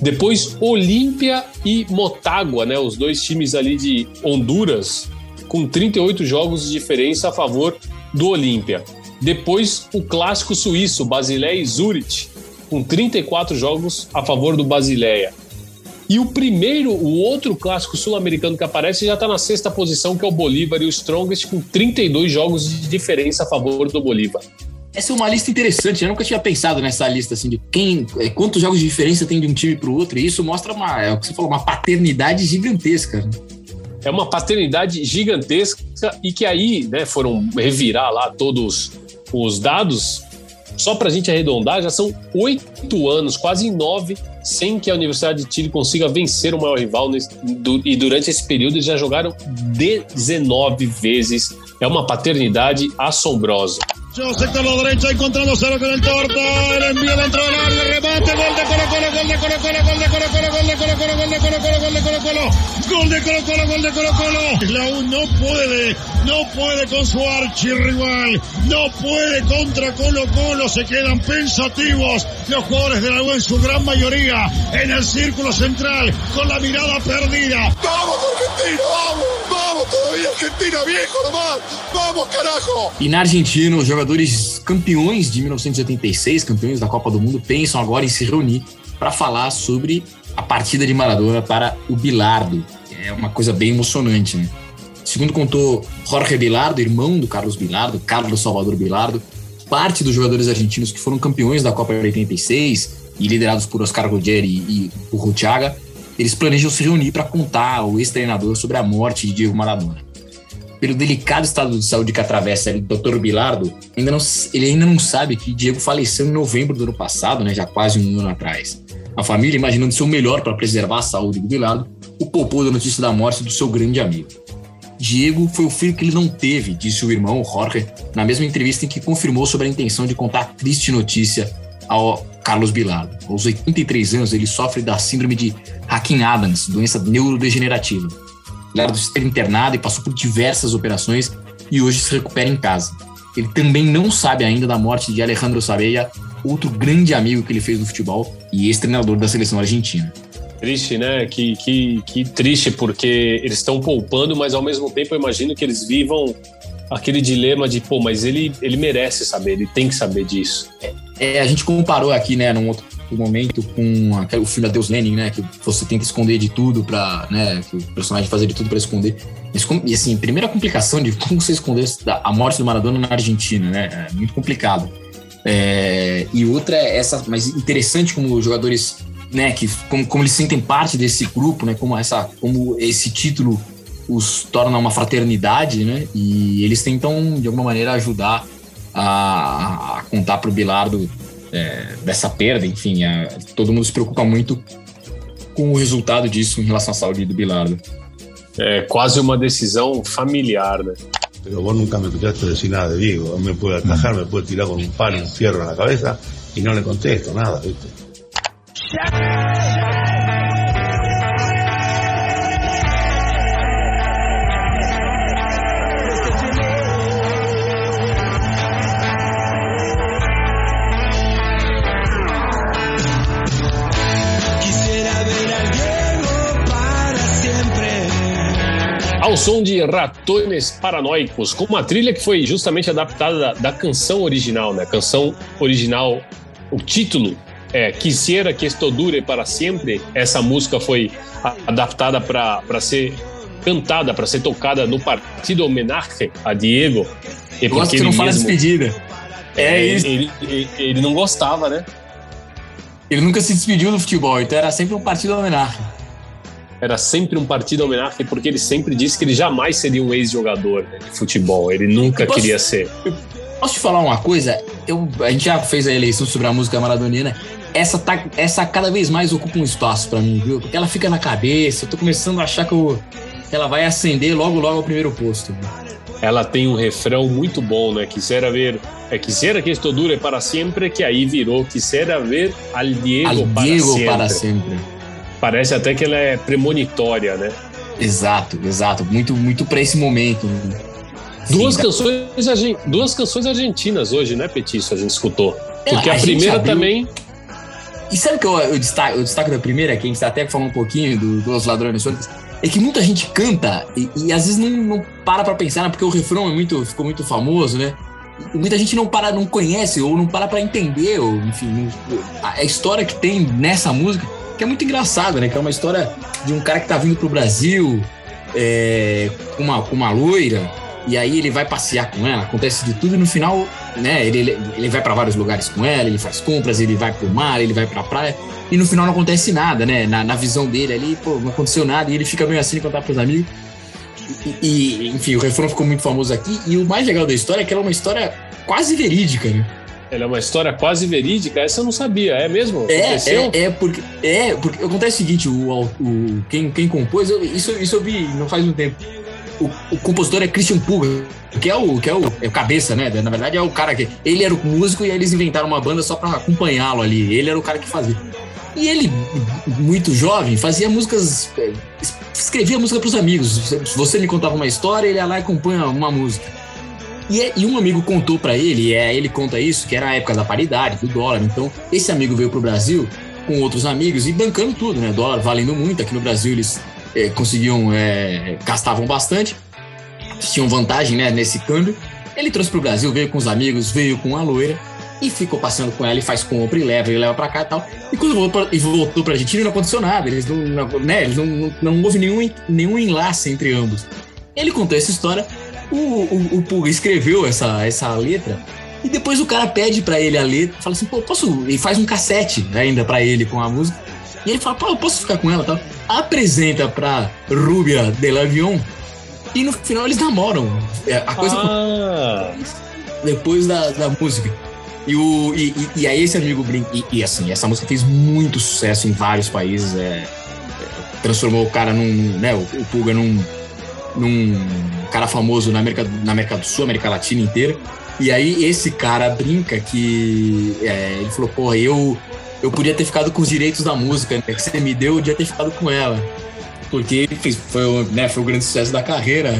Speaker 6: Depois Olímpia e Motagua, né, os dois times ali de Honduras, com 38 jogos de diferença a favor do Olímpia. Depois o clássico suíço, Basileia e Zurich, com 34 jogos a favor do Basileia. E o primeiro, o outro clássico sul-americano que aparece já está na sexta posição, que é o Bolívar e o Strongest, com 32 jogos de diferença a favor do Bolívar.
Speaker 7: Essa é uma lista interessante. Eu nunca tinha pensado nessa lista assim de quem, é, quantos jogos de diferença tem de um time para o outro. E isso mostra uma, é o que você falou, uma paternidade gigantesca.
Speaker 6: É uma paternidade gigantesca e que aí, né, foram revirar lá todos os dados. Só para a gente arredondar, já são oito anos, quase nove, sem que a Universidade de Chile consiga vencer o maior rival. E durante esse período eles já jogaram 19 vezes. É uma paternidade assombrosa.
Speaker 12: Sector la derecha encontrando cero con el torta, el envío dentro del área, remate, gol de Colo Colo, gol de Colo Colo, gol de Colo Colo, gol de Colo Colo, gol de Colo Colo, gol de Colo Colo, gol de Colo Colo, gol de Colo Colo. La U no puede, no puede con su archirrival, no puede contra Colo Colo, se quedan pensativos los jugadores de la U en su gran mayoría en el círculo central con la mirada perdida.
Speaker 2: ¡Vamos Argentina, vamos! ¡Vamos todavía Argentina, viejo nomás! ¡Vamos carajo!
Speaker 7: E na Argentina, os jogadores campeões de 1986, campeões da Copa do Mundo, pensam agora em se reunir para falar sobre a partida de Maradona para o Bilardo. É uma coisa bem emocionante, né? Segundo contou Jorge Bilardo, irmão do Carlos Bilardo, Carlos Salvador Bilardo, parte dos jogadores argentinos que foram campeões da Copa de 86 e liderados por Oscar Ruggeri e por Rutiaga, eles planejam se reunir para contar ao ex-treinador sobre a morte de Diego Maradona. Pelo delicado estado de saúde que atravessa o Dr. Bilardo, ainda não, ele ainda não sabe que Diego faleceu em novembro do ano passado, né, já quase um ano atrás. A família, imaginando ser o melhor para preservar a saúde do Bilardo, o poupou da notícia da morte do seu grande amigo. Diego foi o filho que ele não teve, disse o irmão Jorge, na mesma entrevista em que confirmou sobre a intenção de contar a triste notícia ao Carlos Bilardo. Aos 83 anos, ele sofre da síndrome de Hacking-Adams, doença neurodegenerativa. Bilardo esteve internado e passou por diversas operações e hoje se recupera em casa. Ele também não sabe ainda da morte de Alejandro Sabella, outro grande amigo que ele fez no futebol e ex-treinador da seleção argentina.
Speaker 6: Triste, né? Que, que, que triste, porque eles estão poupando, mas ao mesmo tempo eu imagino que eles vivam aquele dilema de, pô, mas ele, ele merece saber, ele tem que saber disso.
Speaker 7: É, a gente comparou aqui, né, num outro momento com aquele, o filme Adeus Lenin, né, que você tenta esconder de tudo para, né, que o personagem fazer de tudo para esconder. E assim, primeira complicação de como você esconder a morte do Maradona na Argentina, né, é muito complicado. É, e outra é essa, mas interessante como os jogadores né, que como, como eles sentem parte desse grupo, né, como essa, como esse título os torna uma fraternidade, né, e eles tentam de alguma maneira ajudar a, a contar para o Bilardo é, dessa perda, enfim, a, todo mundo se preocupa muito com o resultado disso em relação à saúde do Bilardo.
Speaker 6: É quase uma decisão familiar, né?
Speaker 13: Pero vos nunca me escuchaste decir nada de Diego. Me puede atajar, me puede tirar con un palo un fierro en la cabeza y no le contesto nada, ¿viste?
Speaker 6: Ao som de Ratones Paranoicos, com uma trilha que foi justamente adaptada da, da canção original, né? A canção original, o título é Quisiera que esto dure para sempre. Essa música foi adaptada para ser cantada, para ser tocada no partido homenagem a Diego. E
Speaker 7: Eu gosto que não fala despedida.
Speaker 6: É, isso. Ele, ele, ele não gostava, né?
Speaker 7: Ele nunca se despediu do futebol, então era sempre um partido homenagem.
Speaker 6: Era sempre um partido homenagem, porque ele sempre disse que ele jamais seria um ex-jogador né, de futebol. Ele nunca
Speaker 7: posso,
Speaker 6: queria ser.
Speaker 7: Posso te falar uma coisa? Eu, a gente já fez a eleição sobre a música maradoniana. Essa, tá, essa cada vez mais ocupa um espaço para mim, viu? Porque ela fica na cabeça. Eu tô começando a achar que, eu, que ela vai acender logo, logo ao primeiro posto.
Speaker 6: Ela tem um refrão muito bom, né? Quisera ver, é quisera que esto dure para sempre, que aí virou quisera ver al Diego,
Speaker 7: al
Speaker 6: para,
Speaker 7: Diego
Speaker 6: sempre.
Speaker 7: para sempre.
Speaker 6: Parece até que ela é premonitória, né?
Speaker 7: Exato, exato. Muito, muito para esse momento.
Speaker 6: Duas,
Speaker 7: Sim,
Speaker 6: canções, duas canções argentinas hoje, né, Petiço? A gente escutou.
Speaker 7: É,
Speaker 6: Porque
Speaker 7: a
Speaker 6: a, primeira
Speaker 7: abriu-
Speaker 6: também.
Speaker 7: E sabe o que eu, eu destaco, eu destaco da primeira, que a gente até falou um pouquinho do, dos ladrões sônicos, é que muita gente canta e, e às vezes não, não para pra pensar, né? porque o refrão é muito, ficou muito famoso, né? E muita gente não para, não conhece ou não para pra entender, ou enfim, não- a, a história que tem nessa música, que é muito engraçada, né? Que é uma história de um cara que tá vindo pro Brasil é, com, uma, com uma loira, e aí ele vai passear com ela, acontece de tudo, e no final, né, ele, ele, vai para vários lugares com ela, ele faz compras, ele vai pro mar, ele vai pra praia, e no final não acontece nada, né? Na, na visão dele ali, pô, não aconteceu nada, e ele fica meio assim de contar pros amigos. E, e, enfim, o refrão ficou muito famoso aqui, e o mais legal da história é que ela é uma história quase verídica, né?
Speaker 6: Ela é uma história quase verídica, essa eu não sabia, é mesmo?
Speaker 7: É, é, é, porque, é, porque acontece o seguinte, o, o, quem, quem compôs, eu- isso, isso eu vi não faz muito tempo. O, o compositor é Christian Puga, que é o, que é o, é o cabeça, né? Na verdade é o cara que. Ele era o músico e aí eles inventaram uma banda só pra acompanhá-lo ali. Ele era o cara que fazia. E ele, muito jovem, fazia músicas. eh, es- escrevia música pros amigos. Você me contava uma história, ele ia lá e compunha uma música. E, é- e um amigo contou pra ele, é, ele conta isso, que era a época da paridade, do dólar. Então, esse amigo veio pro Brasil com outros amigos e bancando tudo, né? Dólar valendo muito. Aqui no Brasil eles eh, conseguiam, eh, gastavam bastante, tinham vantagem né, nesse câmbio. Ele trouxe pro Brasil, veio com os amigos, veio com a loira e ficou passeando com ela e faz compra e leva, e leva pra cá e tal. E quando voltou pra, e voltou pra Argentina não aconteceu nada, eles não, não- né, eles não, não, não houve nenhum, nenhum enlace entre ambos. Ele contou essa história, o, o, o Pulga escreveu essa, essa letra e depois o cara pede pra ele a letra, fala assim, pô, posso. E faz um cassete ainda pra ele com a música. E ele fala, pô, eu posso ficar com ela e tal. Apresenta pra Rubia de Lavion e no final eles namoram. É, A coisa
Speaker 6: Ah,
Speaker 7: depois da, da música. E, o, e, e- e aí esse amigo brinca. E, e, assim, essa música fez muito sucesso em vários países. é, é, transformou o cara num. Né, o, o Pulga num, num cara famoso na América, na América do Sul, América Latina inteira. E aí esse cara brinca que. é, ele falou, porra, eu, eu podia ter ficado com os direitos da música, né, que você me deu, eu podia ter ficado com ela. Porque fez, foi, o- né, foi o grande sucesso da carreira.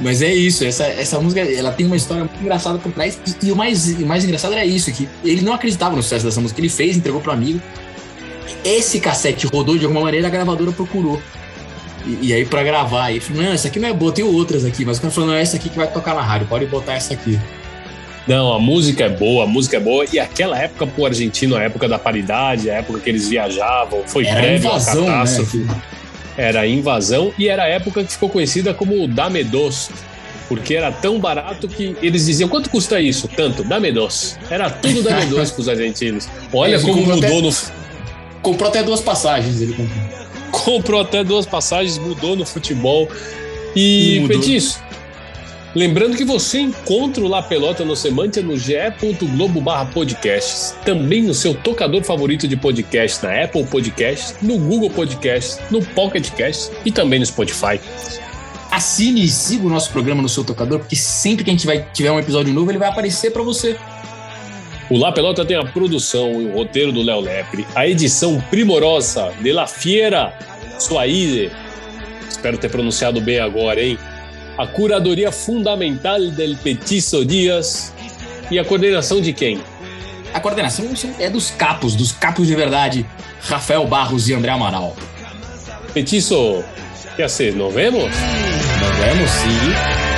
Speaker 7: Mas é isso, essa, essa música ela tem uma história muito engraçada por trás. E, e o, mais, o mais engraçado era isso: que ele não acreditava no sucesso dessa música. Ele fez, entregou pro amigo. Esse cassete rodou de alguma maneira, a gravadora procurou. E, e aí, pra gravar, ele falou: Não, essa aqui não é boa, tem outras aqui. Mas o cara falou: Não, é essa aqui que vai tocar na rádio, pode botar essa aqui.
Speaker 6: Não, a música é boa, a música é boa. E aquela época pro argentino, a época da paridade, a época que eles viajavam, foi
Speaker 7: Era
Speaker 6: prévio
Speaker 7: invasão, né?
Speaker 6: catástrofe. Era a invasão e era a época que ficou conhecida como Dame Dos. Porque era tão barato que eles diziam: quanto custa isso? Tanto, Dame Dos. Era tudo Dame Dos pros argentinos. Olha
Speaker 7: Ele
Speaker 6: como mudou
Speaker 7: até-
Speaker 6: no.
Speaker 7: Comprou até duas passagens, ele comprou.
Speaker 6: Comprou até duas passagens, mudou no futebol. E. Petiço, lembrando que você encontra o La Pelota no Semântia no ge.globo barra podcasts, também no seu tocador favorito de podcast, na Apple Podcasts, no Google Podcasts, no Pocket Casts e também no Spotify.
Speaker 7: Assine e siga o nosso programa no seu tocador, porque sempre que a gente vai tiver um episódio novo, ele vai aparecer pra você.
Speaker 6: O La Pelota tem a produção e o roteiro do Léo Lepre, a edição primorosa de La Fiera Suaide, espero ter pronunciado bem agora, hein? A curadoria fundamental del Petiço Dias e a coordenação de quem?
Speaker 7: A coordenação é dos capos, dos capos de verdade, Rafael Barros e André Amaral.
Speaker 6: Petiço, que hacer? ¿Nos vemos?
Speaker 7: Nos vemos, sim.